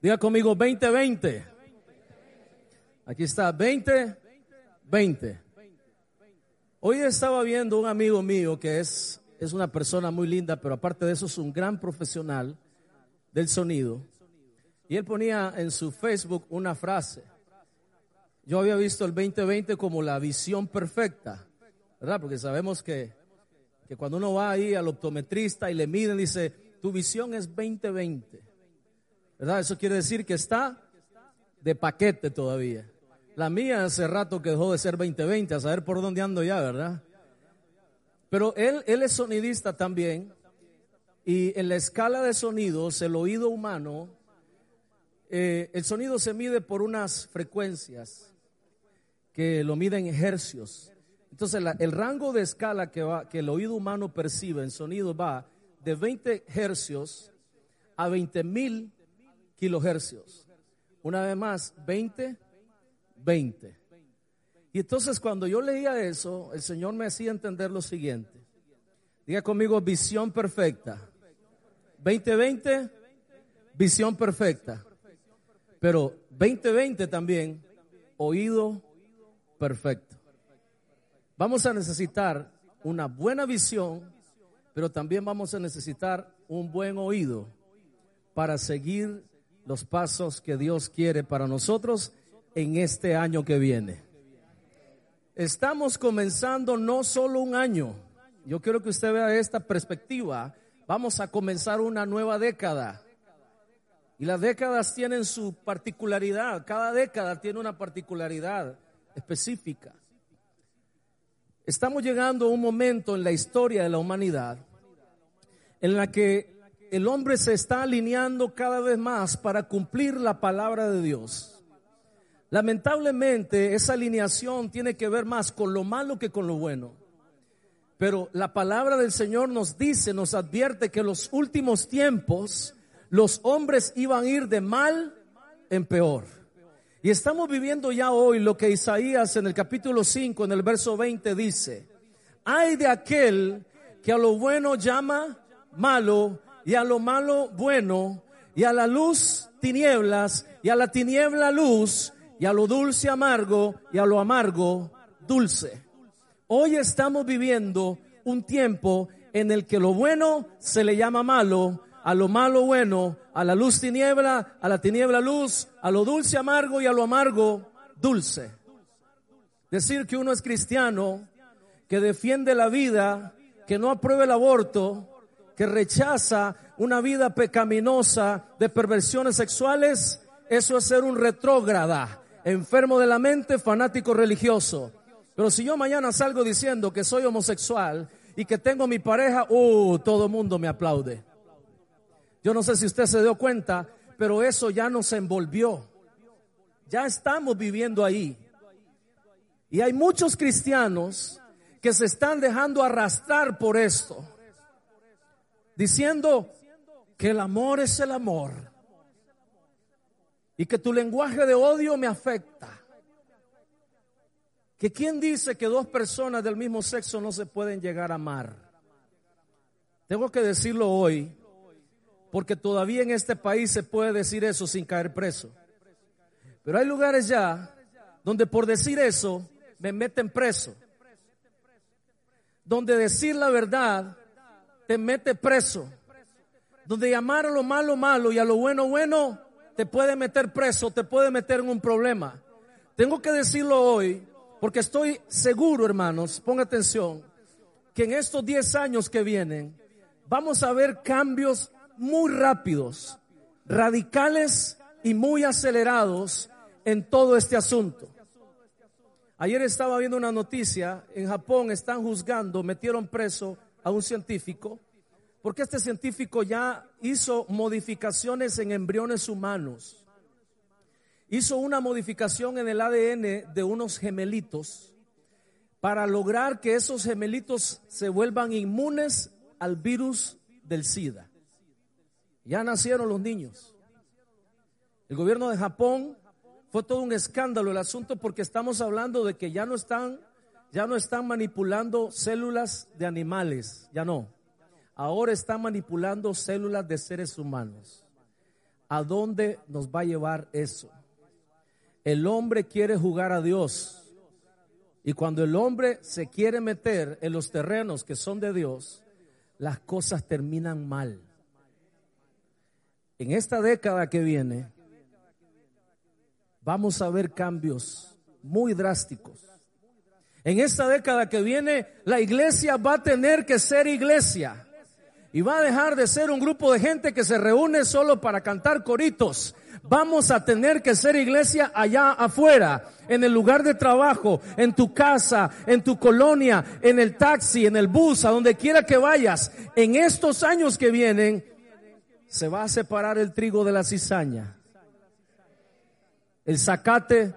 Diga conmigo 2020. Aquí está, 2020. Hoy estaba viendo un amigo mío que es, es una persona muy linda, pero aparte de eso es un gran profesional del sonido. Y él ponía en su Facebook una frase. Yo había visto el 2020 como la visión perfecta, ¿verdad? Porque sabemos que, que cuando uno va ahí al optometrista y le miden, dice, tu visión es 2020. ¿Verdad? Eso quiere decir que está de paquete todavía. La mía hace rato que dejó de ser 2020, a saber por dónde ando ya, ¿verdad? Pero él, él es sonidista también y en la escala de sonidos, el oído humano, eh, el sonido se mide por unas frecuencias que lo miden en hercios. Entonces el rango de escala que, el oído humano percibe en sonido va de 20 hercios a 20 mil kilohercios. Una vez más, 20, 20. Y entonces cuando yo leía eso, el Señor me hacía entender lo siguiente. Diga conmigo, visión perfecta. 2020, visión perfecta. Pero 2020 también, oído perfecto. Vamos a necesitar una buena visión, pero también vamos a necesitar un buen oído para seguir los pasos que Dios quiere para nosotros en este año que viene. Estamos comenzando no solo un año, yo quiero que usted vea esta perspectiva, vamos a comenzar una nueva década. Y las décadas tienen su particularidad, cada década tiene una particularidad específica. Estamos llegando a un momento en la historia de la humanidad en la que el hombre se está alineando cada vez más para cumplir la palabra de Dios. Lamentablemente esa alineación tiene que ver más con lo malo que con lo bueno. Pero la palabra del Señor nos dice, nos advierte que en los últimos tiempos los hombres iban a ir de mal en peor. Y estamos viviendo ya hoy lo que Isaías en el capítulo 5, en el verso 20 dice, hay de aquel que a lo bueno llama malo y a lo malo bueno, y a la luz tinieblas, y a la tiniebla luz, y a lo dulce amargo, y a lo amargo dulce. Hoy estamos viviendo un tiempo en el que lo bueno se le llama malo, a lo malo bueno, a la luz tiniebla, a la tiniebla luz, a lo dulce amargo y a lo amargo dulce. Decir que uno es cristiano, que defiende la vida, que no apruebe el aborto, que rechaza una vida pecaminosa de perversiones sexuales, eso es ser un retrógrada, enfermo de la mente, fanático religioso. Pero si yo mañana salgo diciendo que soy homosexual y que tengo mi pareja, uh, todo el mundo me aplaude. Yo no sé si usted se dio cuenta, pero eso ya nos envolvió. Ya estamos viviendo ahí. Y hay muchos cristianos que se están dejando arrastrar por esto diciendo que el amor es el amor y que tu lenguaje de odio me afecta. Que quién dice que dos personas del mismo sexo no se pueden llegar a amar. Tengo que decirlo hoy porque todavía en este país se puede decir eso sin caer preso. Pero hay lugares ya donde por decir eso me meten preso. Donde decir la verdad te mete preso. Donde llamar a lo malo malo y a lo bueno bueno te puede meter preso, te puede meter en un problema. Tengo que decirlo hoy porque estoy seguro, hermanos, ponga atención, que en estos 10 años que vienen vamos a ver cambios muy rápidos, radicales y muy acelerados en todo este asunto. Ayer estaba viendo una noticia, en Japón están juzgando, metieron preso a un científico, porque este científico ya hizo modificaciones en embriones humanos. hizo una modificación en el ADN de unos gemelitos para lograr que esos gemelitos se vuelvan inmunes al virus del SIDA. Ya nacieron los niños. El gobierno de Japón fue todo un escándalo el asunto porque estamos hablando de que ya no están ya no están manipulando células de animales, ya no. Ahora están manipulando células de seres humanos. ¿A dónde nos va a llevar eso? El hombre quiere jugar a Dios. Y cuando el hombre se quiere meter en los terrenos que son de Dios, las cosas terminan mal. En esta década que viene, vamos a ver cambios muy drásticos. En esta década que viene, la iglesia va a tener que ser iglesia. Y va a dejar de ser un grupo de gente que se reúne solo para cantar coritos. Vamos a tener que ser iglesia allá afuera, en el lugar de trabajo, en tu casa, en tu colonia, en el taxi, en el bus, a donde quiera que vayas. En estos años que vienen, se va a separar el trigo de la cizaña. El zacate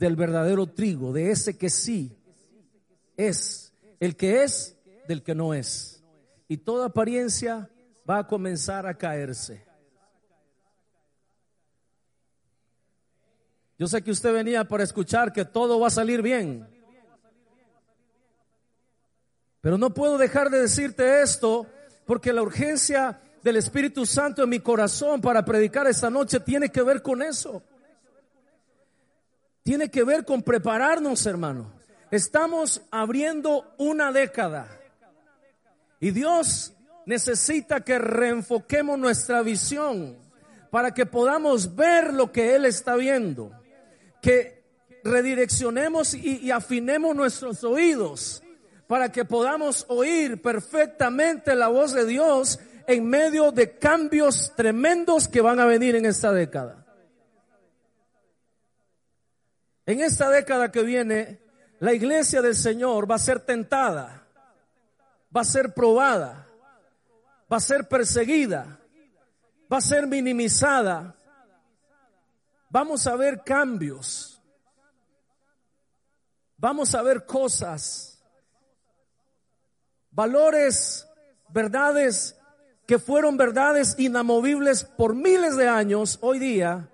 del verdadero trigo, de ese que sí es, el que es del que no es. Y toda apariencia va a comenzar a caerse. Yo sé que usted venía para escuchar que todo va a salir bien. Pero no puedo dejar de decirte esto porque la urgencia del Espíritu Santo en mi corazón para predicar esta noche tiene que ver con eso tiene que ver con prepararnos, hermano. Estamos abriendo una década. Y Dios necesita que reenfoquemos nuestra visión para que podamos ver lo que Él está viendo. Que redireccionemos y, y, afinemos nuestros oídos para que podamos oír perfectamente la voz de Dios en medio de cambios tremendos que van a venir en esta década. En esta década que viene, la iglesia del Señor va a ser tentada, va a ser probada, va a ser perseguida, va a ser minimizada. Vamos a ver cambios. Vamos a ver cosas, valores, verdades que fueron verdades inamovibles por miles de años, hoy día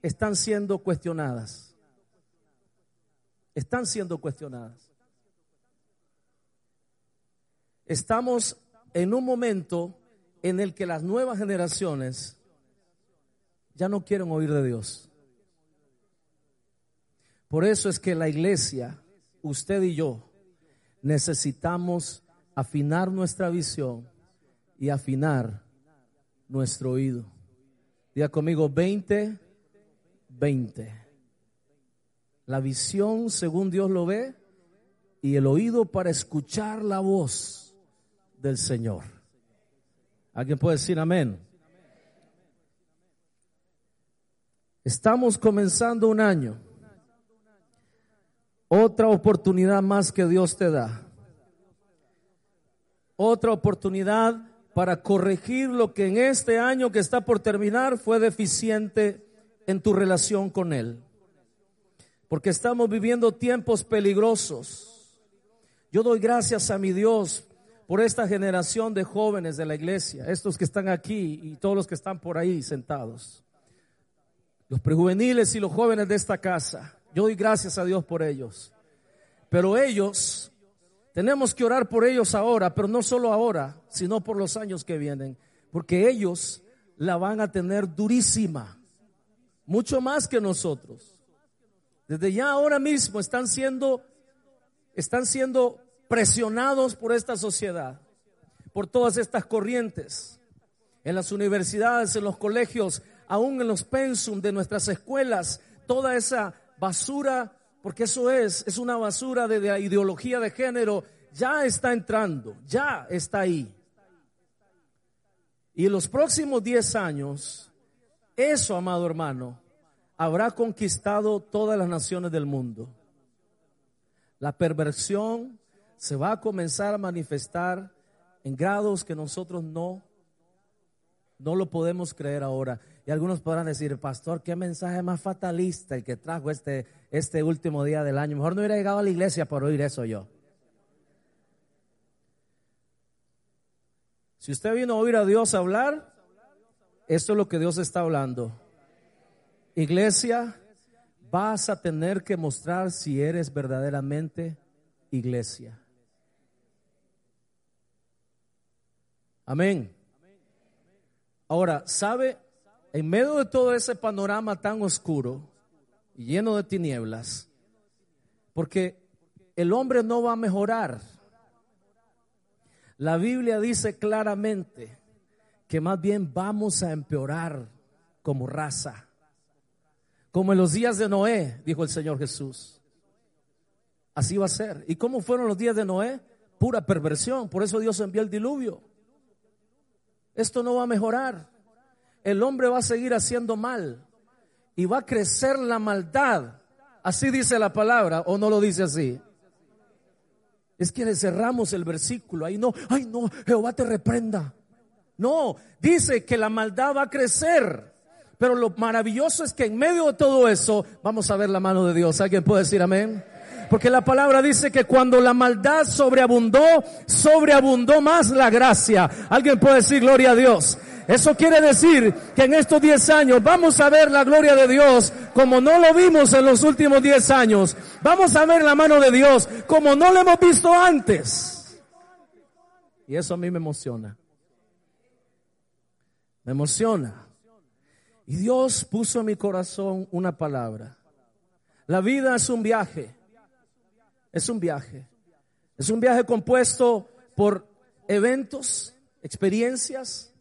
están siendo cuestionadas están siendo cuestionadas. Estamos en un momento en el que las nuevas generaciones ya no quieren oír de Dios. Por eso es que la iglesia, usted y yo, necesitamos afinar nuestra visión y afinar nuestro oído. Diga conmigo 20, 20 la visión según Dios lo ve y el oído para escuchar la voz del Señor. ¿Alguien puede decir amén? Estamos comenzando un año. Otra oportunidad más que Dios te da. Otra oportunidad para corregir lo que en este año que está por terminar fue deficiente en tu relación con Él porque estamos viviendo tiempos peligrosos. Yo doy gracias a mi Dios por esta generación de jóvenes de la iglesia, estos que están aquí y todos los que están por ahí sentados, los prejuveniles y los jóvenes de esta casa. Yo doy gracias a Dios por ellos. Pero ellos, tenemos que orar por ellos ahora, pero no solo ahora, sino por los años que vienen, porque ellos la van a tener durísima, mucho más que nosotros. Desde ya ahora mismo están siendo, están siendo presionados por esta sociedad, por todas estas corrientes, en las universidades, en los colegios, aún en los pensum de nuestras escuelas, toda esa basura, porque eso es, es una basura de, ideología de género, ya está entrando, ya está ahí. Y en los próximos 10 años, eso, amado hermano, habrá conquistado todas las naciones del mundo. La perversión se va a comenzar a manifestar en grados que nosotros no, no lo podemos creer ahora. Y algunos podrán decir, pastor, qué mensaje más fatalista el que trajo este, este último día del año. Mejor no hubiera llegado a la iglesia por oír eso yo. Si usted vino a oír a Dios hablar, esto es lo que Dios está hablando. Iglesia, vas a tener que mostrar si eres verdaderamente iglesia. Amén. Ahora, ¿sabe? En medio de todo ese panorama tan oscuro lleno de tinieblas, porque el hombre no va a mejorar. La Biblia dice claramente que más bien vamos a empeorar como raza. Como en los días de Noé, dijo el Señor Jesús. Así va a ser. ¿Y cómo fueron los días de Noé? Pura perversión. Por eso Dios envió el diluvio. Esto no va a mejorar. El hombre va a seguir haciendo mal. Y va a crecer la maldad. Así dice la palabra, o no lo dice así. Es que le cerramos el versículo. Ahí no, ay no, Jehová te reprenda. No, dice que la maldad va a crecer. Pero lo maravilloso es que en medio de todo eso vamos a ver la mano de Dios. ¿Alguien puede decir amén? Porque la palabra dice que cuando la maldad sobreabundó, sobreabundó más la gracia. ¿Alguien puede decir gloria a Dios? Eso quiere decir que en estos 10 años vamos a ver la gloria de Dios como no lo vimos en los últimos 10 años. Vamos a ver la mano de Dios como no lo hemos visto antes. Y eso a mí me emociona. Me emociona. Y Dios puso en mi corazón una palabra. La vida es un viaje. Es un viaje. Es un viaje compuesto por eventos, experiencias.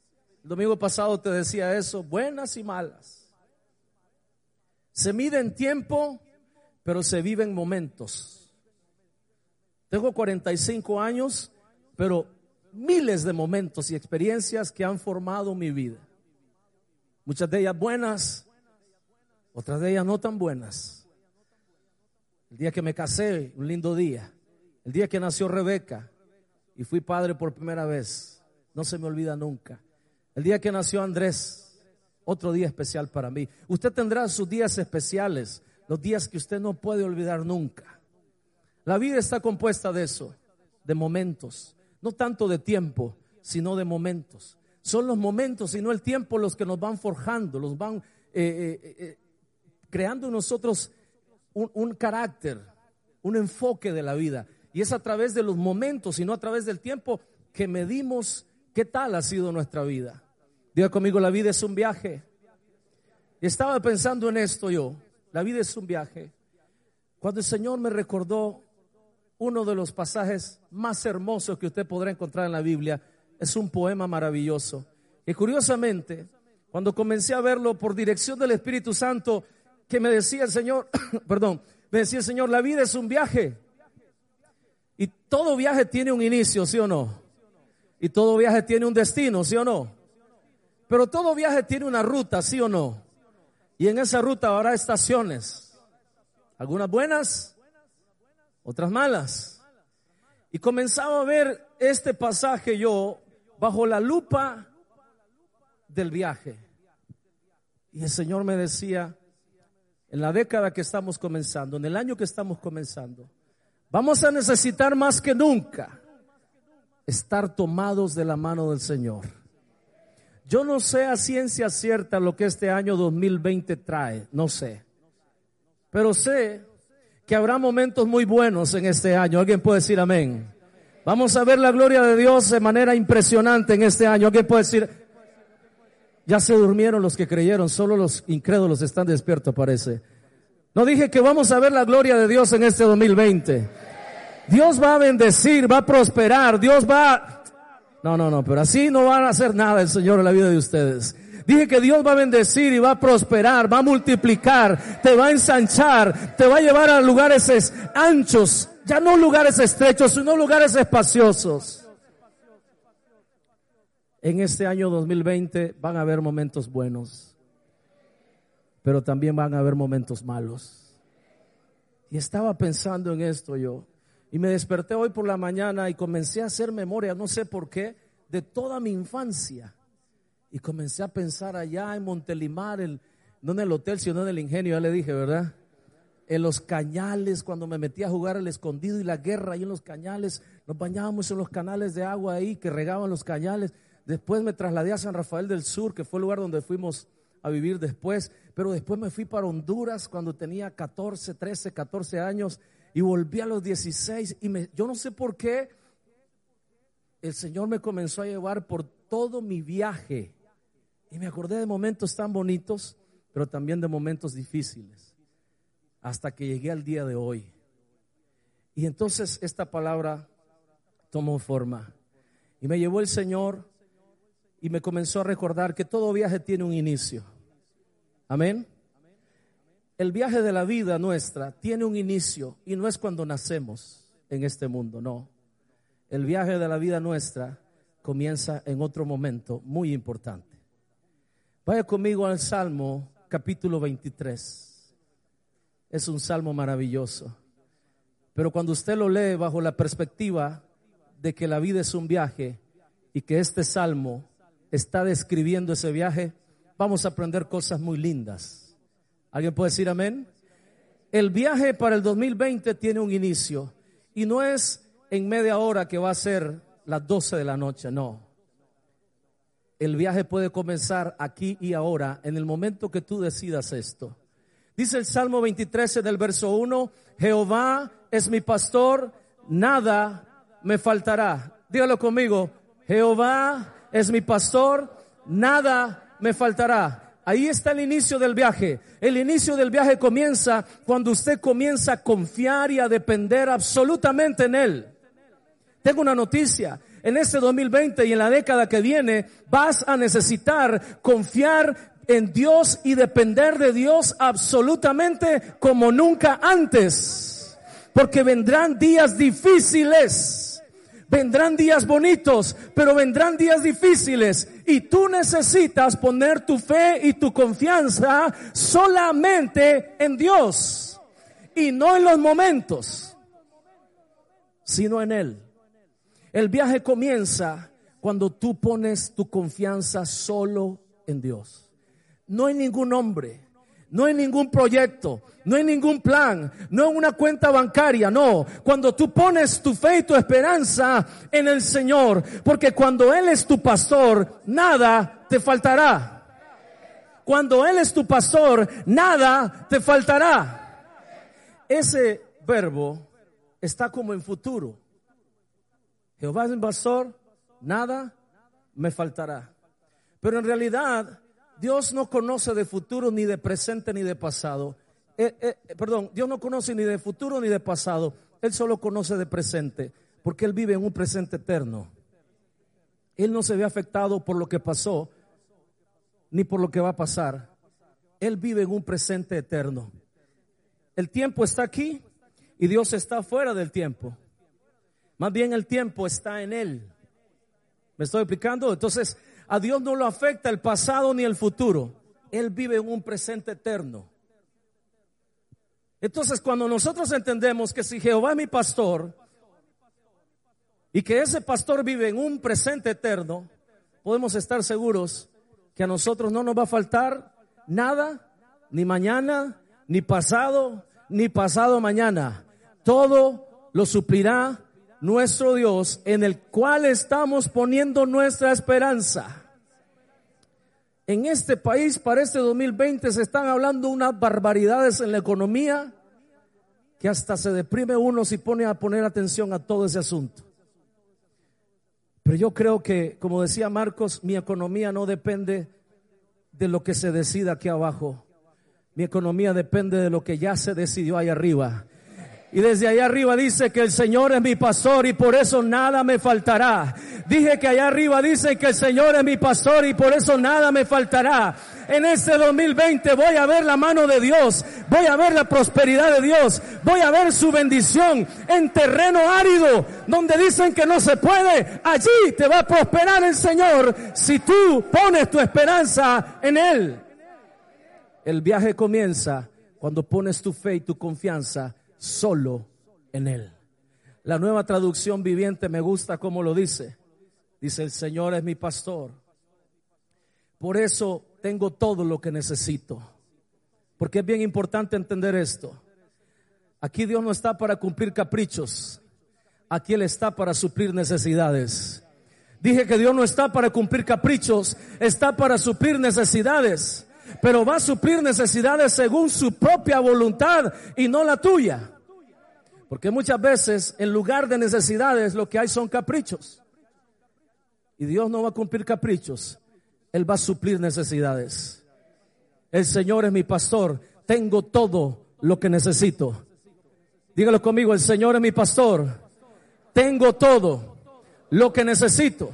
El domingo pasado te decía eso, buenas y malas. Se mide en tiempo, pero se vive en momentos. Tengo 45 años, pero miles de momentos y experiencias que han formado mi vida. Muchas de ellas buenas, otras de ellas no tan buenas. El día que me casé, un lindo día. El día que nació Rebeca y fui padre por primera vez, no se me olvida nunca. El día que nació Andrés, otro día especial para mí. Usted tendrá sus días especiales, los días que usted no puede olvidar nunca. La vida está compuesta de eso, de momentos, no tanto de tiempo, sino de momentos. Son los momentos y no el tiempo los que nos van forjando, los van eh, eh, eh, creando nosotros un, un carácter, un enfoque de la vida. Y es a través de los momentos y no a través del tiempo que medimos qué tal ha sido nuestra vida. Diga conmigo, la vida es un viaje. Estaba pensando en esto yo. La vida es un viaje. Cuando el Señor me recordó uno de los pasajes más hermosos que usted podrá encontrar en la Biblia, es un poema maravilloso. Y curiosamente, cuando comencé a verlo por dirección del Espíritu Santo, que me decía el Señor, perdón, me decía el Señor, la vida es un viaje. Y todo viaje tiene un inicio, ¿sí o no? Y todo viaje tiene un destino, ¿sí o no? Pero todo viaje tiene una ruta, ¿sí o no? Y en esa ruta habrá estaciones. Algunas buenas, otras malas. Y comenzaba a ver este pasaje yo bajo la lupa del viaje. Y el Señor me decía, en la década que estamos comenzando, en el año que estamos comenzando, vamos a necesitar más que nunca estar tomados de la mano del Señor. Yo no sé a ciencia cierta lo que este año 2020 trae, no sé. Pero sé que habrá momentos muy buenos en este año. ¿Alguien puede decir amén? Vamos a ver la gloria de Dios de manera impresionante en este año. ¿Qué puede decir? Ya se durmieron los que creyeron, solo los incrédulos están despiertos, parece. No dije que vamos a ver la gloria de Dios en este 2020. Dios va a bendecir, va a prosperar, Dios va... No, no, no, pero así no van a hacer nada el Señor en la vida de ustedes. Dije que Dios va a bendecir y va a prosperar, va a multiplicar, te va a ensanchar, te va a llevar a lugares anchos, ya no lugares estrechos, sino lugares espaciosos. En este año 2020 van a haber momentos buenos, pero también van a haber momentos malos. Y estaba pensando en esto yo. Y me desperté hoy por la mañana y comencé a hacer memoria, no sé por qué, de toda mi infancia Y comencé a pensar allá en Montelimar, el, no en el hotel, sino en el ingenio, ya le dije, ¿verdad? En los cañales, cuando me metí a jugar al escondido y la guerra ahí en los cañales, nos bañábamos en los canales de agua ahí que regaban los cañales. Después me trasladé a San Rafael del Sur, que fue el lugar donde fuimos a vivir después, pero después me fui para Honduras cuando tenía 14, 13, 14 años y volví a los 16 y me, yo no sé por qué el Señor me comenzó a llevar por todo mi viaje y me acordé de momentos tan bonitos, pero también de momentos difíciles, hasta que llegué al día de hoy. Y entonces esta palabra tomó forma y me llevó el Señor y me comenzó a recordar que todo viaje tiene un inicio. Amén. El viaje de la vida nuestra tiene un inicio y no es cuando nacemos en este mundo, no. El viaje de la vida nuestra comienza en otro momento muy importante. Vaya conmigo al Salmo capítulo 23. Es un salmo maravilloso. Pero cuando usted lo lee bajo la perspectiva de que la vida es un viaje y que este salmo está describiendo ese viaje, vamos a aprender cosas muy lindas. ¿Alguien puede decir amén? El viaje para el 2020 tiene un inicio y no es en media hora que va a ser las 12 de la noche, no. El viaje puede comenzar aquí y ahora, en el momento que tú decidas esto. Dice el Salmo 23 del verso 1, Jehová es mi pastor, nada me faltará. Dígalo conmigo, Jehová es mi pastor, nada me faltará. Ahí está el inicio del viaje. El inicio del viaje comienza cuando usted comienza a confiar y a depender absolutamente en Él. Tengo una noticia. En este 2020 y en la década que viene vas a necesitar confiar en Dios y depender de Dios absolutamente como nunca antes. Porque vendrán días difíciles. Vendrán días bonitos, pero vendrán días difíciles. Y tú necesitas poner tu fe y tu confianza solamente en Dios. Y no en los momentos, sino en Él. El viaje comienza cuando tú pones tu confianza solo en Dios. No hay ningún hombre, no hay ningún proyecto, no hay ningún plan, no hay una cuenta bancaria, no. Cuando tú pones tu fe y tu esperanza en el Señor, porque cuando Él es tu pastor, nada te faltará. Cuando Él es tu pastor, nada te faltará. Ese verbo está como en futuro. Jehová es mi pastor, nada me faltará. Pero en realidad, Dios no conoce de futuro, ni de presente, ni de pasado. Eh, eh, perdón, Dios no conoce ni de futuro ni de pasado. Él solo conoce de presente, porque Él vive en un presente eterno. Él no se ve afectado por lo que pasó, ni por lo que va a pasar. Él vive en un presente eterno. El tiempo está aquí y Dios está fuera del tiempo. Más bien el tiempo está en Él. ¿Me estoy explicando? Entonces, a Dios no lo afecta el pasado ni el futuro. Él vive en un presente eterno. Entonces, cuando nosotros entendemos que si Jehová es mi pastor y que ese pastor vive en un presente eterno, podemos estar seguros que a nosotros no nos va a faltar nada, ni mañana, ni pasado, ni pasado mañana. Todo lo suplirá nuestro Dios en el cual estamos poniendo nuestra esperanza. En este país para este 2020 se están hablando unas barbaridades en la economía que hasta se deprime uno si pone a poner atención a todo ese asunto. Pero yo creo que, como decía Marcos, mi economía no depende de lo que se decida aquí abajo. Mi economía depende de lo que ya se decidió ahí arriba. Y desde allá arriba dice que el Señor es mi pastor y por eso nada me faltará. Dije que allá arriba dice que el Señor es mi pastor y por eso nada me faltará. En este 2020 voy a ver la mano de Dios, voy a ver la prosperidad de Dios, voy a ver su bendición en terreno árido, donde dicen que no se puede. Allí te va a prosperar el Señor si tú pones tu esperanza en Él. El viaje comienza cuando pones tu fe y tu confianza solo en Él. La nueva traducción viviente me gusta como lo dice. Dice, el Señor es mi pastor. Por eso tengo todo lo que necesito. Porque es bien importante entender esto. Aquí Dios no está para cumplir caprichos. Aquí Él está para suplir necesidades. Dije que Dios no está para cumplir caprichos, está para suplir necesidades. Pero va a suplir necesidades según su propia voluntad y no la tuya. Porque muchas veces en lugar de necesidades lo que hay son caprichos. Y Dios no va a cumplir caprichos, Él va a suplir necesidades. El Señor es mi pastor, tengo todo lo que necesito. Dígalo conmigo, el Señor es mi pastor, tengo todo lo que necesito.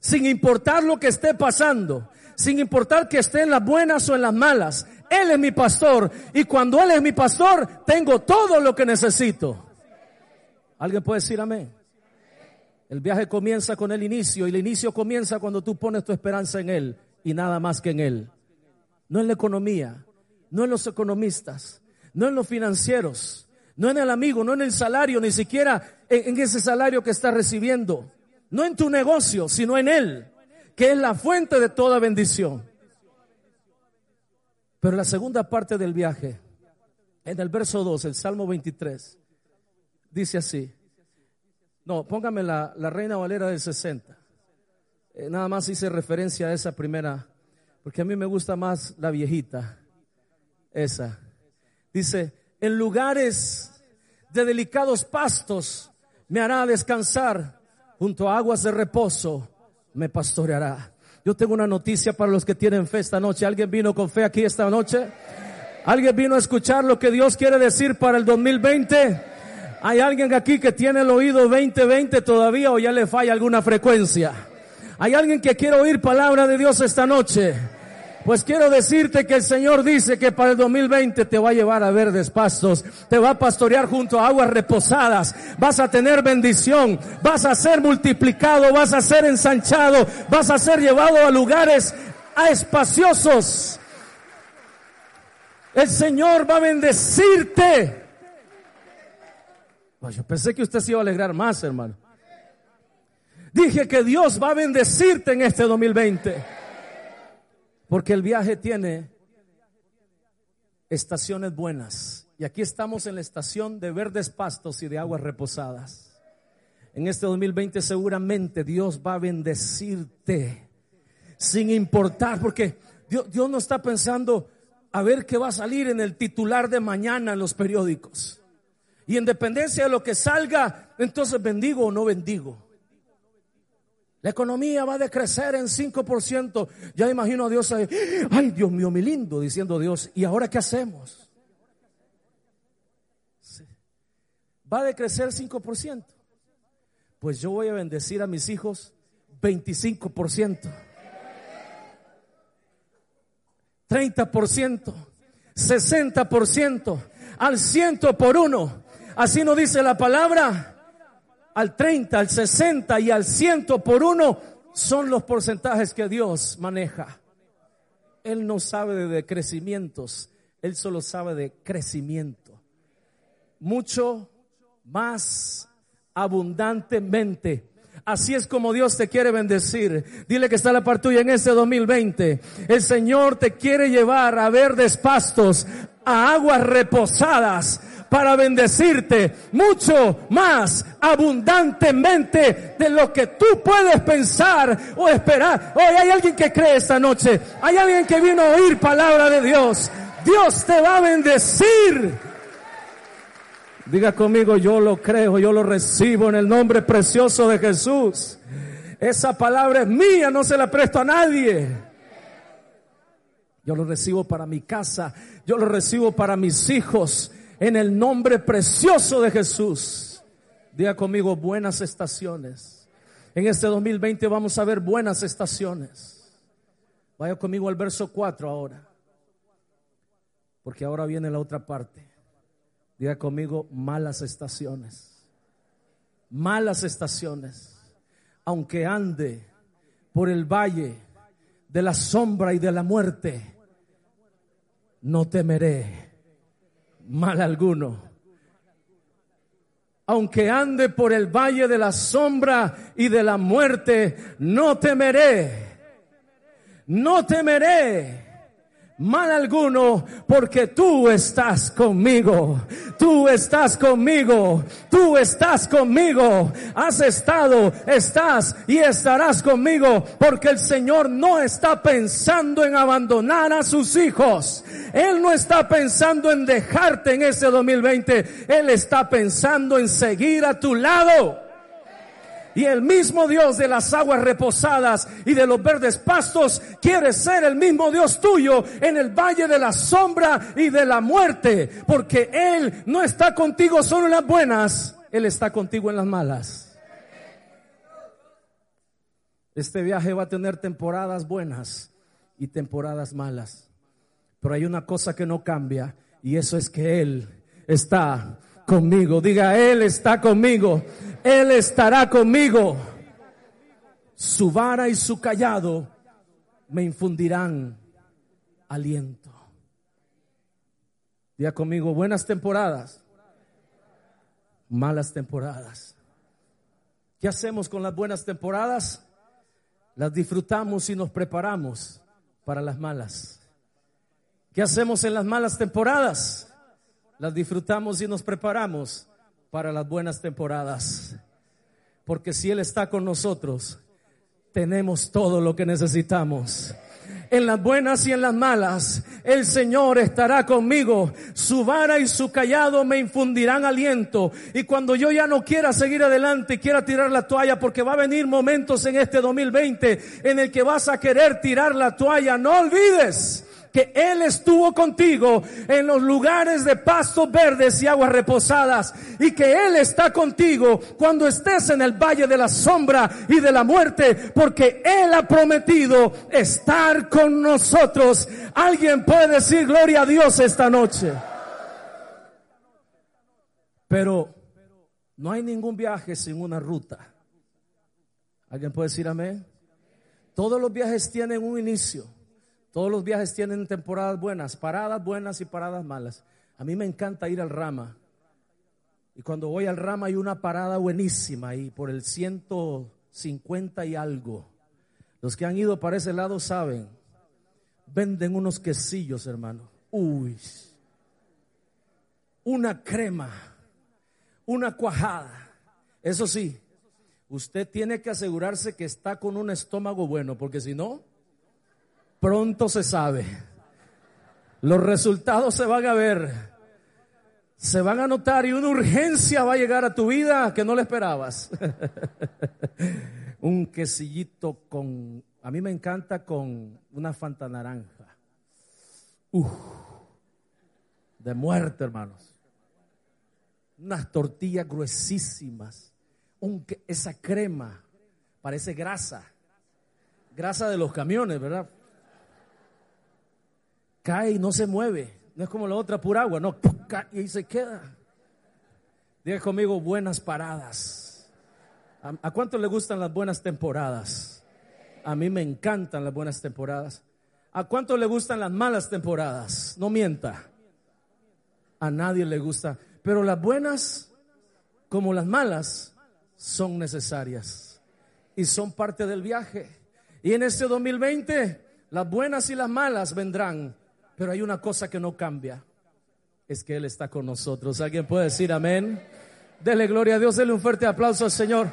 Sin importar lo que esté pasando, sin importar que esté en las buenas o en las malas, Él es mi pastor y cuando Él es mi pastor, tengo todo lo que necesito. ¿Alguien puede decir amén? El viaje comienza con el inicio y el inicio comienza cuando tú pones tu esperanza en Él y nada más que en Él. No en la economía, no en los economistas, no en los financieros, no en el amigo, no en el salario, ni siquiera en, ese salario que estás recibiendo, no en tu negocio, sino en Él, que es la fuente de toda bendición. Pero la segunda parte del viaje, en el verso 2, el Salmo 23, dice así, no, póngame la, Reina Valera del 60. Eh, nada más hice referencia a esa primera, porque a mí me gusta más la viejita. Esa. Dice, en lugares de delicados pastos me hará descansar, junto a aguas de reposo me pastoreará. Yo tengo una noticia para los que tienen fe esta noche. ¿Alguien vino con fe aquí esta noche? ¿Alguien vino a escuchar lo que Dios quiere decir para el 2020? ¿Hay alguien aquí que tiene el oído 2020 todavía o ya le falla alguna frecuencia? ¿Hay alguien que quiere oír palabra de Dios esta noche? Pues quiero decirte que el Señor dice que para el 2020 te va a llevar a verdes pastos, te va a pastorear junto a aguas reposadas, vas a tener bendición, vas a ser multiplicado, vas a ser ensanchado, vas a ser llevado a lugares a espaciosos. El Señor va a bendecirte. Pues yo pensé que usted se iba a alegrar más, hermano. Dije que Dios va a bendecirte en este 2020. Porque el viaje tiene estaciones buenas. Y aquí estamos en la estación de verdes pastos y de aguas reposadas. En este 2020 seguramente Dios va a bendecirte. Sin importar, porque Dios, no está pensando a ver qué va a salir en el titular de mañana en los periódicos. Y en dependencia de lo que salga, entonces bendigo o no bendigo. La economía va a decrecer en 5%. Ya imagino a Dios ahí, ay Dios mío, mi lindo, diciendo Dios, ¿y ahora qué hacemos? Va a decrecer 5%. Pues yo voy a bendecir a mis hijos 25%. 30%, 60%, al ciento por uno. Así nos dice la palabra. Al 30, al 60 y al 100 por uno son los porcentajes que Dios maneja. Él no sabe de decrecimientos, Él solo sabe de crecimiento. Mucho más abundantemente. Así es como Dios te quiere bendecir. Dile que está la parte tuya en este 2020. El Señor te quiere llevar a verdes pastos, a aguas reposadas, para bendecirte mucho más abundantemente de lo que tú puedes pensar o esperar. Hoy hay alguien que cree esta noche. Hay alguien que vino a oír palabra de Dios. Dios te va a bendecir. Diga conmigo, yo lo creo, yo lo recibo en el nombre precioso de Jesús. Esa palabra es mía, no se la presto a nadie. Yo lo recibo para mi casa, yo lo recibo para mis hijos, en el nombre precioso de Jesús. Diga conmigo buenas estaciones. En este 2020 vamos a ver buenas estaciones. Vaya conmigo al verso 4 ahora. Porque ahora viene la otra parte. Diga conmigo malas estaciones. Malas estaciones. Aunque ande por el valle de la sombra y de la muerte, no temeré mal alguno. Aunque ande por el valle de la sombra y de la muerte, no temeré, no temeré mal alguno, porque tú estás conmigo, tú estás conmigo, tú estás conmigo, has estado, estás y estarás conmigo, porque el Señor no está pensando en abandonar a sus hijos, Él no está pensando en dejarte en ese 2020, Él está pensando en seguir a tu lado. Y el mismo Dios de las aguas reposadas y de los verdes pastos quiere ser el mismo Dios tuyo en el valle de la sombra y de la muerte. Porque Él no está contigo solo en las buenas, Él está contigo en las malas. Este viaje va a tener temporadas buenas y temporadas malas. Pero hay una cosa que no cambia y eso es que Él está conmigo. Diga, Él está conmigo. Él estará conmigo. Su vara y su callado me infundirán aliento. Diga conmigo, buenas temporadas, malas temporadas. ¿Qué hacemos con las buenas temporadas? Las disfrutamos y nos preparamos para las malas. ¿Qué hacemos en las malas temporadas? Las disfrutamos y nos preparamos para las buenas temporadas. Porque si Él está con nosotros, tenemos todo lo que necesitamos. En las buenas y en las malas, el Señor estará conmigo. Su vara y su callado me infundirán aliento. Y cuando yo ya no quiera seguir adelante y quiera tirar la toalla, porque va a venir momentos en este 2020 en el que vas a querer tirar la toalla, no olvides que Él estuvo contigo en los lugares de pastos verdes y aguas reposadas y que Él está contigo cuando estés en el valle de la sombra y de la muerte porque Él ha prometido estar con nosotros. Alguien puede decir gloria a Dios esta noche. Pero no hay ningún viaje sin una ruta. ¿Alguien puede decir amén? Todos los viajes tienen un inicio todos los viajes tienen temporadas buenas, paradas buenas y paradas malas. A mí me encanta ir al Rama. Y cuando voy al Rama hay una parada buenísima ahí por el 150 y algo. Los que han ido para ese lado saben. Venden unos quesillos, hermano. Uy. Una crema. Una cuajada. Eso sí, usted tiene que asegurarse que está con un estómago bueno, porque si no, pronto se sabe. Los resultados se van a ver, se van a notar y una urgencia va a llegar a tu vida que no le esperabas. Un quesillito con, a mí me encanta con una fanta naranja. Uf, de muerte, hermanos. Unas tortillas gruesísimas. Un, esa crema parece grasa. Grasa de los camiones, ¿verdad? Cae y no se mueve. No es como la otra pura agua, no, cae y se queda. Diga conmigo, buenas paradas. ¿A, ¿A cuánto le gustan las buenas temporadas? A mí me encantan las buenas temporadas. ¿A cuánto le gustan las malas temporadas? No mienta. A nadie le gusta. Pero las buenas, como las malas, son necesarias. Y son parte del viaje. Y en este 2020, las buenas y las malas vendrán pero hay una cosa que no cambia, es que Él está con nosotros. ¿Alguien puede decir amén? Dele gloria a Dios, dele un fuerte aplauso al Señor.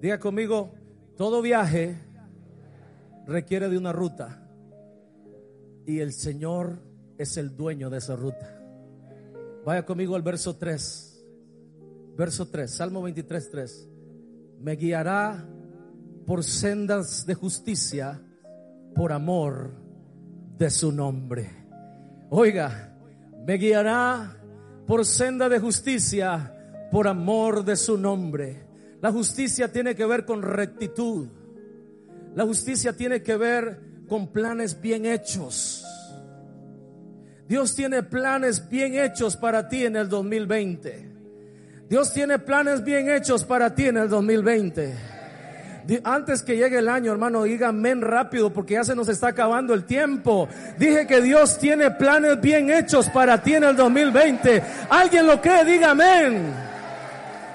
Diga conmigo, todo viaje requiere de una ruta y el Señor es el dueño de esa ruta. Vaya conmigo al verso 3. Verso 3, Salmo 23, 3. Me guiará por sendas de justicia por amor de su nombre. Oiga, me guiará por senda de justicia por amor de su nombre. La justicia tiene que ver con rectitud. La justicia tiene que ver con planes bien hechos. Dios tiene planes bien hechos para ti en el 2020. Dios tiene planes bien hechos para ti en el 2020. Antes que llegue el año, hermano, diga amén rápido porque ya se nos está acabando el tiempo. Dije que Dios tiene planes bien hechos para ti en el 2020. Alguien lo cree, diga amén.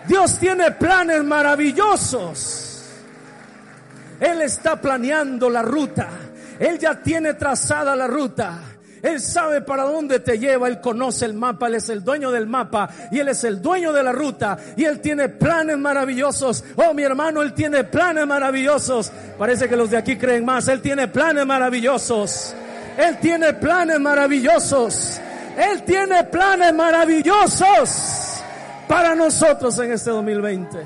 Dios tiene planes maravillosos. Él está planeando la ruta. Él ya tiene trazada la ruta. Él sabe para dónde te lleva, Él conoce el mapa, Él es el dueño del mapa y Él es el dueño de la ruta y Él tiene planes maravillosos. Oh, mi hermano, Él tiene planes maravillosos. Parece que los de aquí creen más. Él tiene planes maravillosos. Él tiene planes maravillosos. Él tiene planes maravillosos para nosotros en este 2020.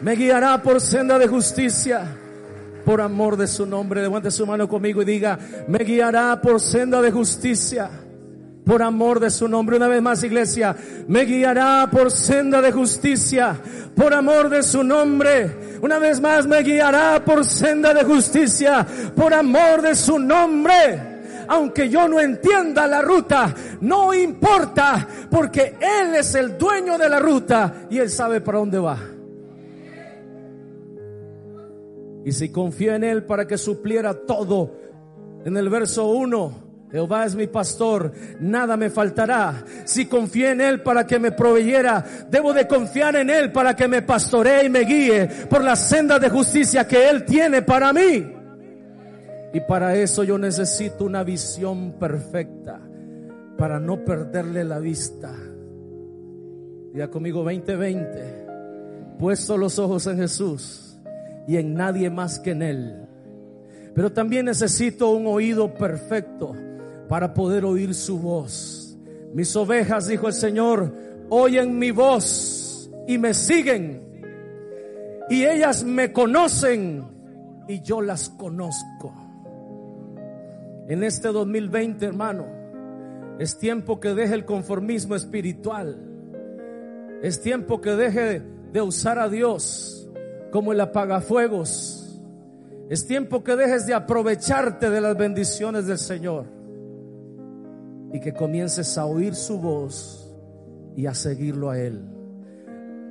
Me guiará por senda de justicia por amor de su nombre. Levante su mano conmigo y diga, me guiará por senda de justicia. Por amor de su nombre. Una vez más, iglesia, me guiará por senda de justicia. Por amor de su nombre. Una vez más, me guiará por senda de justicia. Por amor de su nombre aunque yo no entienda la ruta, no importa, porque Él es el dueño de la ruta y Él sabe para dónde va. Y si confía en Él para que supliera todo, en el verso 1, Jehová es mi pastor, nada me faltará. Si confía en Él para que me proveyera, debo de confiar en Él para que me pastoree y me guíe por la senda de justicia que Él tiene para mí. Y para eso yo necesito una visión perfecta, para no perderle la vista. Diga conmigo 2020, puesto los ojos en Jesús y en nadie más que en Él. Pero también necesito un oído perfecto para poder oír su voz. Mis ovejas, dijo el Señor, oyen mi voz y me siguen. Y ellas me conocen y yo las conozco. En este 2020, hermano, es tiempo que deje el conformismo espiritual. Es tiempo que deje de usar a Dios como el apagafuegos. Es tiempo que dejes de aprovecharte de las bendiciones del Señor y que comiences a oír su voz y a seguirlo a Él.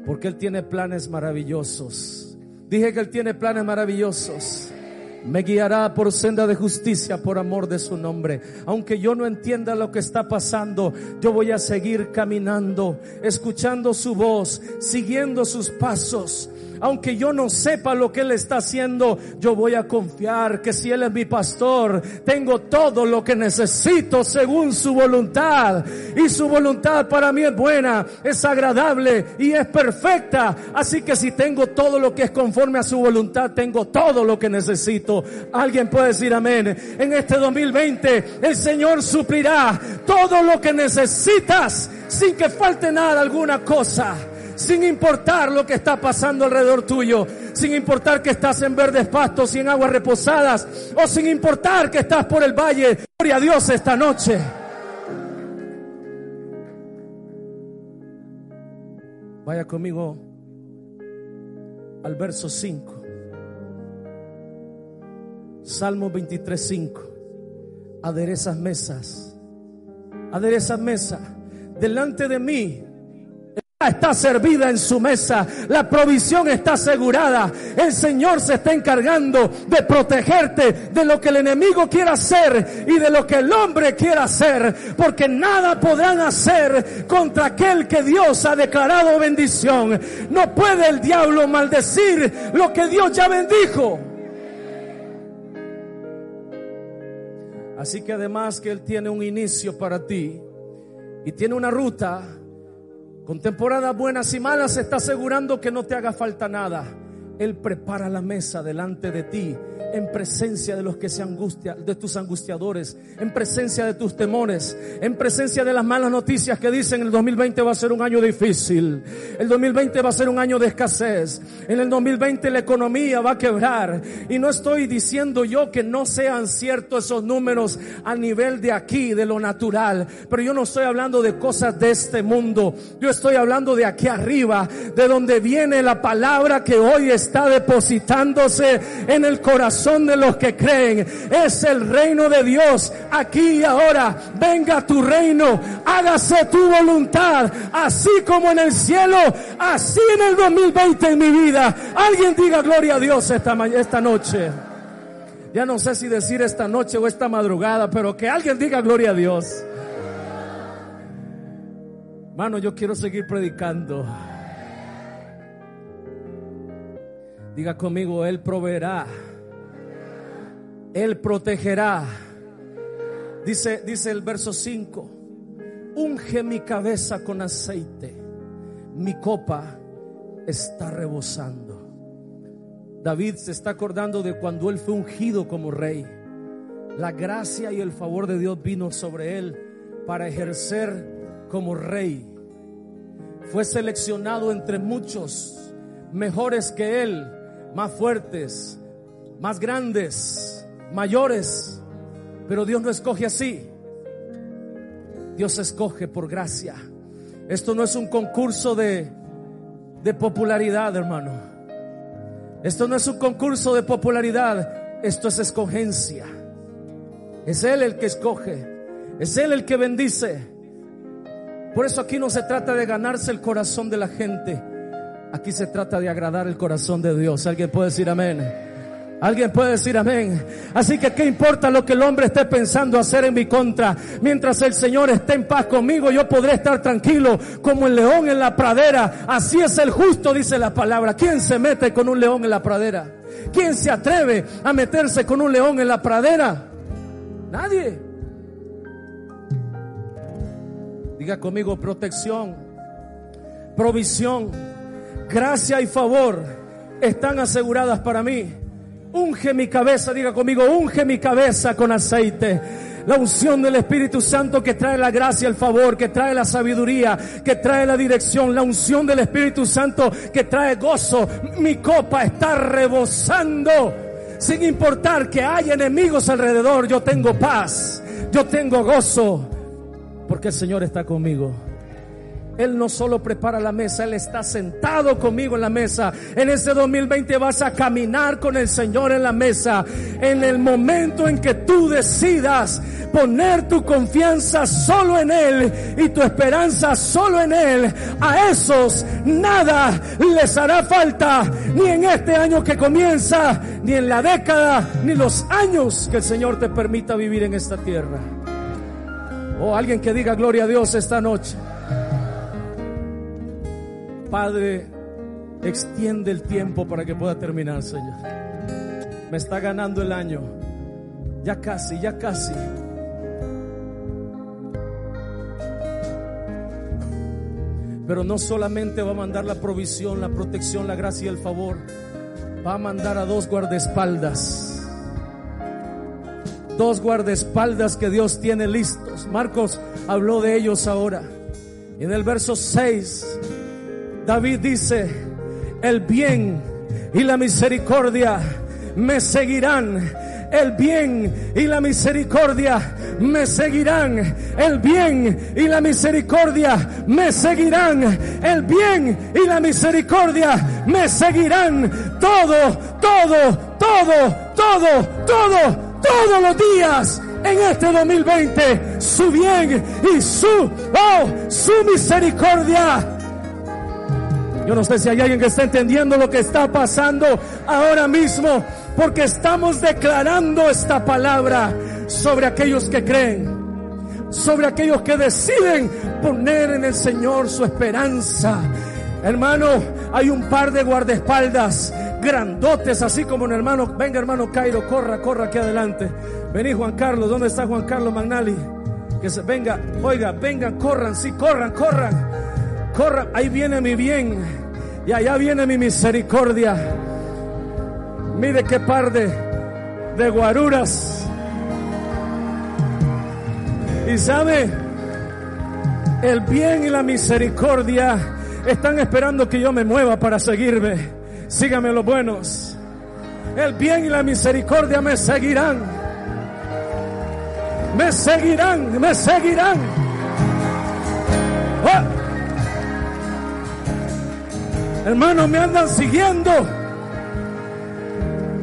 Porque Él tiene planes maravillosos. Dije que Él tiene planes maravillosos. Me guiará por senda de justicia por amor de su nombre. Aunque yo no entienda lo que está pasando, yo voy a seguir caminando, escuchando su voz, siguiendo sus pasos aunque yo no sepa lo que Él está haciendo, yo voy a confiar que si Él es mi pastor, tengo todo lo que necesito según su voluntad. Y su voluntad para mí es buena, es agradable y es perfecta. Así que si tengo todo lo que es conforme a su voluntad, tengo todo lo que necesito. Alguien puede decir amén. En este 2020 el Señor suplirá todo lo que necesitas sin que falte nada, alguna cosa sin importar lo que está pasando alrededor tuyo, sin importar que estás en verdes pastos y en aguas reposadas, o sin importar que estás por el valle. Gloria a Dios esta noche. Vaya conmigo al verso 5. Salmo 23, 5. Aderezas mesas. Aderezas mesa delante de mí está servida en su mesa, la provisión está asegurada, el Señor se está encargando de protegerte de lo que el enemigo quiera hacer y de lo que el hombre quiera hacer, porque nada podrán hacer contra aquel que Dios ha declarado bendición. No puede el diablo maldecir lo que Dios ya bendijo. Así que además que Él tiene un inicio para ti y tiene una ruta, con temporadas buenas y malas se está asegurando que no te haga falta nada. Él prepara la mesa delante de ti en presencia de los que se angustian, de tus angustiadores, en presencia de tus temores, en presencia de las malas noticias que dicen el 2020 va a ser un año difícil, el 2020 va a ser un año de escasez, en el 2020 la economía va a quebrar y no estoy diciendo yo que no sean ciertos esos números a nivel de aquí, de lo natural, pero yo no estoy hablando de cosas de este mundo, yo estoy hablando de aquí arriba, de donde viene la palabra que hoy está depositándose en el corazón de los que creen. Es el reino de Dios aquí y ahora. Venga tu reino, hágase tu voluntad, así como en el cielo, así en el 2020 en mi vida. Alguien diga gloria a Dios esta, esta noche. Ya no sé si decir esta noche o esta madrugada, pero que alguien diga gloria a Dios. Hermano, yo quiero seguir predicando. Diga conmigo, Él proveerá. Él protegerá. Dice, dice el verso 5. Unge mi cabeza con aceite. Mi copa está rebosando. David se está acordando de cuando él fue ungido como rey. La gracia y el favor de Dios vino sobre él para ejercer como rey. Fue seleccionado entre muchos mejores que él, más fuertes, más grandes, mayores. Pero Dios no escoge así. Dios escoge por gracia. Esto no es un concurso de, de popularidad, hermano. Esto no es un concurso de popularidad. Esto es escogencia. Es Él el que escoge. Es Él el que bendice. Por eso aquí no se trata de ganarse el corazón de la gente. Aquí se trata de agradar el corazón de Dios. ¿Alguien puede decir amén? Alguien puede decir amén. Así que qué importa lo que el hombre esté pensando hacer en mi contra. Mientras el Señor esté en paz conmigo, yo podré estar tranquilo como el león en la pradera. Así es el justo, dice la palabra. ¿Quién se mete con un león en la pradera? ¿Quién se atreve a meterse con un león en la pradera? Nadie. Diga conmigo protección, provisión, gracia y favor están aseguradas para mí. Unge mi cabeza, diga conmigo, unge mi cabeza con aceite. La unción del Espíritu Santo que trae la gracia, el favor, que trae la sabiduría, que trae la dirección. La unción del Espíritu Santo que trae gozo. Mi copa está rebosando. Sin importar que haya enemigos alrededor, yo tengo paz. Yo tengo gozo porque el Señor está conmigo. Él no solo prepara la mesa, Él está sentado conmigo en la mesa. En este 2020 vas a caminar con el Señor en la mesa. En el momento en que tú decidas poner tu confianza solo en Él y tu esperanza solo en Él, a esos nada les hará falta, ni en este año que comienza, ni en la década, ni los años que el Señor te permita vivir en esta tierra. O alguien que diga gloria a Dios esta noche. Padre, extiende el tiempo para que pueda terminar, Señor. Me está ganando el año. Ya casi, ya casi. Pero no solamente va a mandar la provisión, la protección, la gracia y el favor. Va a mandar a dos guardaespaldas dos guardaespaldas que Dios tiene listos. Marcos habló de ellos ahora. En el verso 6, David dice, el bien y la misericordia me seguirán. El bien y la misericordia me seguirán. El bien y la misericordia me seguirán. El bien y la misericordia me seguirán. Todo, todo, todo, todo, todo todos los días en este 2020 su bien y su, oh, su misericordia. Yo no sé si hay alguien que está entendiendo lo que está pasando ahora mismo, porque estamos declarando esta palabra sobre aquellos que creen, sobre aquellos que deciden poner en el Señor su esperanza. Hermano, hay un par de guardaespaldas grandotes, así como un hermano. Venga, hermano Cairo, corra, corra aquí adelante. Vení, Juan Carlos, ¿dónde está Juan Carlos Magnali? Que se venga, oiga, vengan, corran, sí, corran, corran, corran. Ahí viene mi bien y allá viene mi misericordia. Mire qué par de, de guaruras. Y sabe, el bien y la misericordia están esperando que yo me mueva para seguirme. Sígame los buenos. El bien y la misericordia me seguirán. Me seguirán, me seguirán. Oh. Hermanos, me andan siguiendo.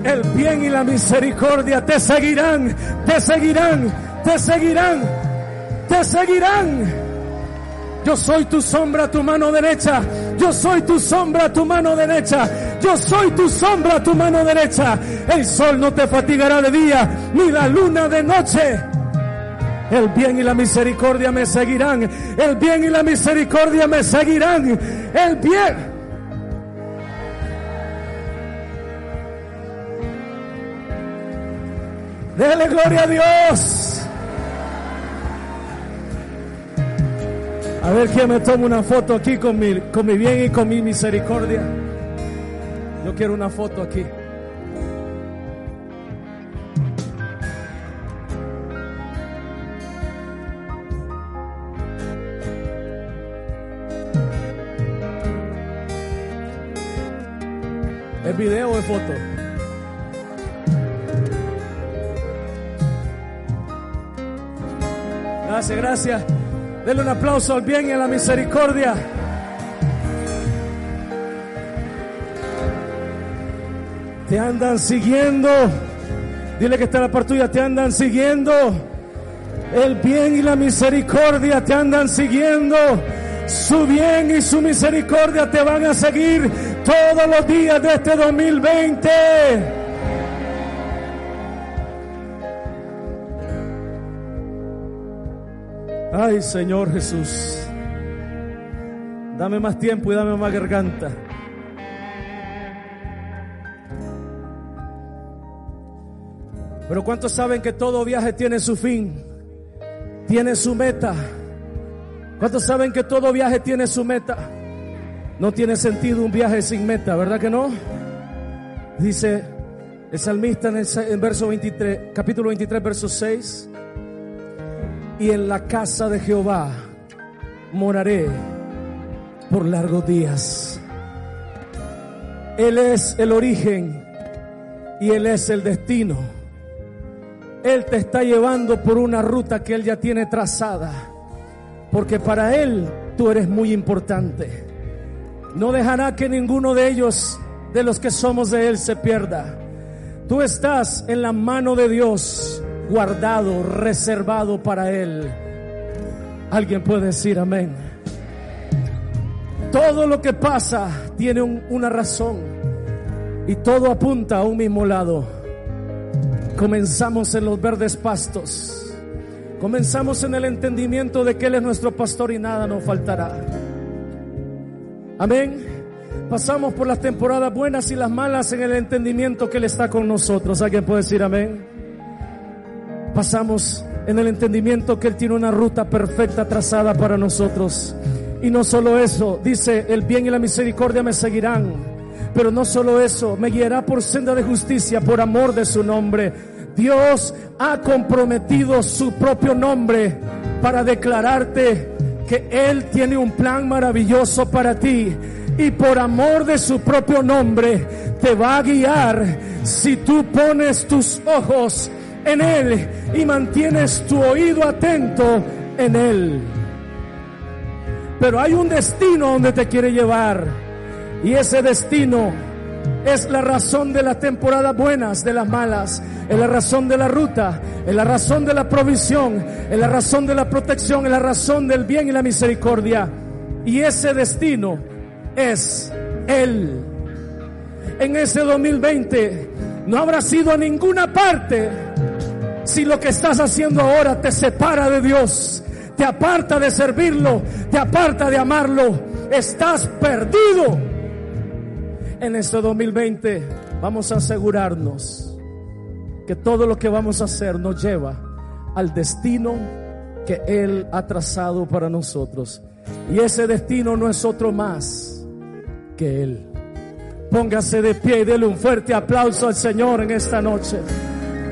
El bien y la misericordia te seguirán, te seguirán, te seguirán, te seguirán. Yo soy tu sombra, tu mano derecha. Yo soy tu sombra, tu mano derecha. Yo soy tu sombra, tu mano derecha. El sol no te fatigará de día, ni la luna de noche. El bien y la misericordia me seguirán. El bien y la misericordia me seguirán. El bien. Dele gloria a Dios. A ver quién me toma una foto aquí con mi, con mi bien y con mi misericordia. Yo quiero una foto aquí. ¿Es video o es foto? Gracias, gracias. Denle un aplauso al bien y a la misericordia. Te andan siguiendo. Dile que está en la parte tuya. Te andan siguiendo. El bien y la misericordia te andan siguiendo. Su bien y su misericordia te van a seguir todos los días de este 2020. Ay, Señor Jesús, dame más tiempo y dame más garganta. Pero ¿cuántos saben que todo viaje tiene su fin? Tiene su meta. ¿Cuántos saben que todo viaje tiene su meta? No tiene sentido un viaje sin meta, ¿verdad que no? Dice el salmista en, el, verso 23, capítulo 23, verso 6. Y en la casa de Jehová moraré por largos días. Él es el origen y Él es el destino. Él te está llevando por una ruta que Él ya tiene trazada. Porque para Él tú eres muy importante. No dejará que ninguno de ellos, de los que somos de Él, se pierda. Tú estás en la mano de Dios, guardado, reservado para Él. Alguien puede decir amén. Todo lo que pasa tiene una razón y todo apunta a un mismo lado. Comenzamos en los verdes pastos. Comenzamos en el entendimiento de que Él es nuestro pastor y nada nos faltará. Amén. Pasamos por las temporadas buenas y las malas en el entendimiento que Él está con nosotros. ¿Alguien puede decir amén? Pasamos en el entendimiento que Él tiene una ruta perfecta trazada para nosotros. Y no solo eso, dice, el bien y la misericordia me seguirán. Pero no solo eso, me guiará por senda de justicia, por amor de su nombre. Dios ha comprometido su propio nombre para declararte que Él tiene un plan maravilloso para ti y por amor de su propio nombre te va a guiar si tú pones tus ojos en Él y mantienes tu oído atento en Él. Pero hay un destino donde te quiere llevar y ese destino es la razón de las temporadas buenas, de las malas. Es la razón de la ruta. Es la razón de la provisión. Es la razón de la protección. Es la razón del bien y la misericordia. Y ese destino es Él. En ese 2020 no habrá sido a ninguna parte si lo que estás haciendo ahora te separa de Dios, te aparta de servirlo, te aparta de amarlo. Estás perdido en este 2020 vamos a asegurarnos que todo lo que vamos a hacer nos lleva al destino que Él ha trazado para nosotros. Y ese destino no es otro más que Él. Póngase de pie y dele un fuerte aplauso al Señor en esta noche.